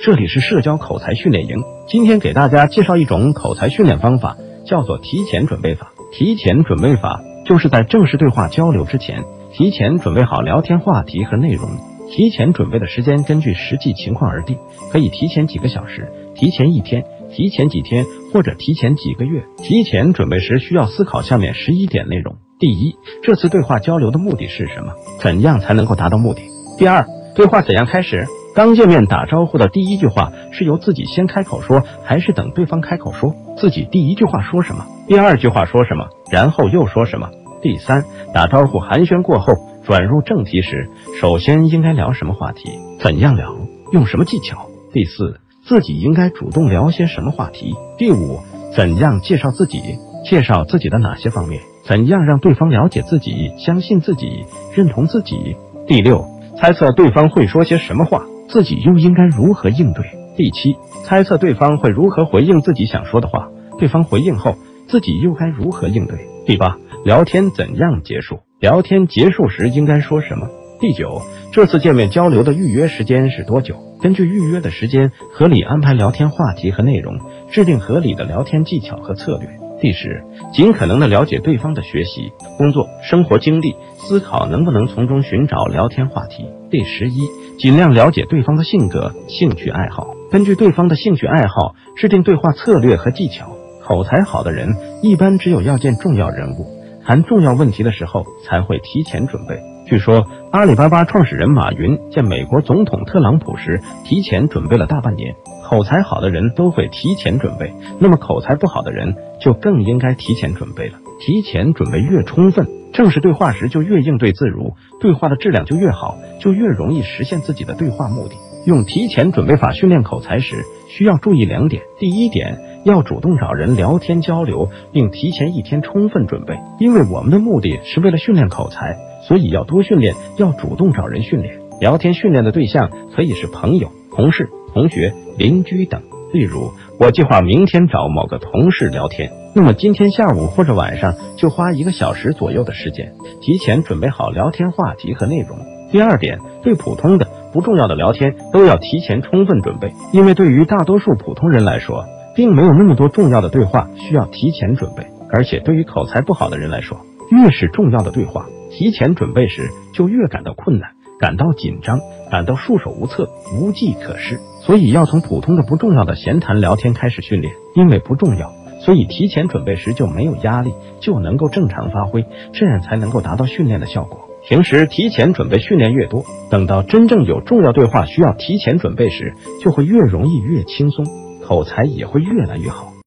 这里是社交口才训练营。今天给大家介绍一种口才训练方法，叫做提前准备法。提前准备法就是在正式对话交流之前，提前准备好聊天话题和内容。提前准备的时间根据实际情况而定，可以提前几个小时，提前一天，提前几天，或者提前几个月。提前准备时需要思考下面十一点内容：第一，这次对话交流的目的是什么？怎样才能够达到目的？第二，对话怎样开始？刚见面打招呼的第一句话是由自己先开口说，还是等对方开口说？自己第一句话说什么？第二句话说什么？然后又说什么？第三，打招呼寒暄过后，转入正题时，首先应该聊什么话题？怎样聊？用什么技巧？第四，自己应该主动聊些什么话题？第五，怎样介绍自己？介绍自己的哪些方面？怎样让对方了解自己、相信自己、认同自己？第六，猜测对方会说些什么话？自己又应该如何应对？第七，猜测对方会如何回应自己想说的话，对方回应后，自己又该如何应对？第八，聊天怎样结束？聊天结束时应该说什么？第九，这次见面交流的预约时间是多久？根据预约的时间，合理安排聊天话题和内容，制定合理的聊天技巧和策略。第十，尽可能的了解对方的学习、工作、生活经历，思考能不能从中寻找聊天话题。第十一，尽量了解对方的性格、兴趣爱好，根据对方的兴趣爱好制定对话策略和技巧。口才好的人，一般只有要见重要人物、谈重要问题的时候，才会提前准备。据说，阿里巴巴创始人马云见美国总统特朗普时，提前准备了大半年。口才好的人都会提前准备，那么口才不好的人就更应该提前准备了。提前准备越充分，正式对话时就越应对自如，对话的质量就越好，就越容易实现自己的对话目的。用提前准备法训练口才时，需要注意两点：第一点，要主动找人聊天交流，并提前一天充分准备，因为我们的目的是为了训练口才，所以要多训练，要主动找人训练。聊天训练的对象可以是朋友、同事。同学、邻居等，例如我计划明天找某个同事聊天，那么今天下午或者晚上就花一个小时左右的时间，提前准备好聊天话题和内容。第二点，对普通的、不重要的聊天都要提前充分准备，因为对于大多数普通人来说，并没有那么多重要的对话需要提前准备，而且对于口才不好的人来说，越是重要的对话，提前准备时就越感到困难。感到紧张，感到束手无策，无计可施，所以要从普通的、不重要的闲谈聊天开始训练。因为不重要，所以提前准备时就没有压力，就能够正常发挥，这样才能够达到训练的效果。平时提前准备训练越多，等到真正有重要对话需要提前准备时，就会越容易越轻松，口才也会越来越好。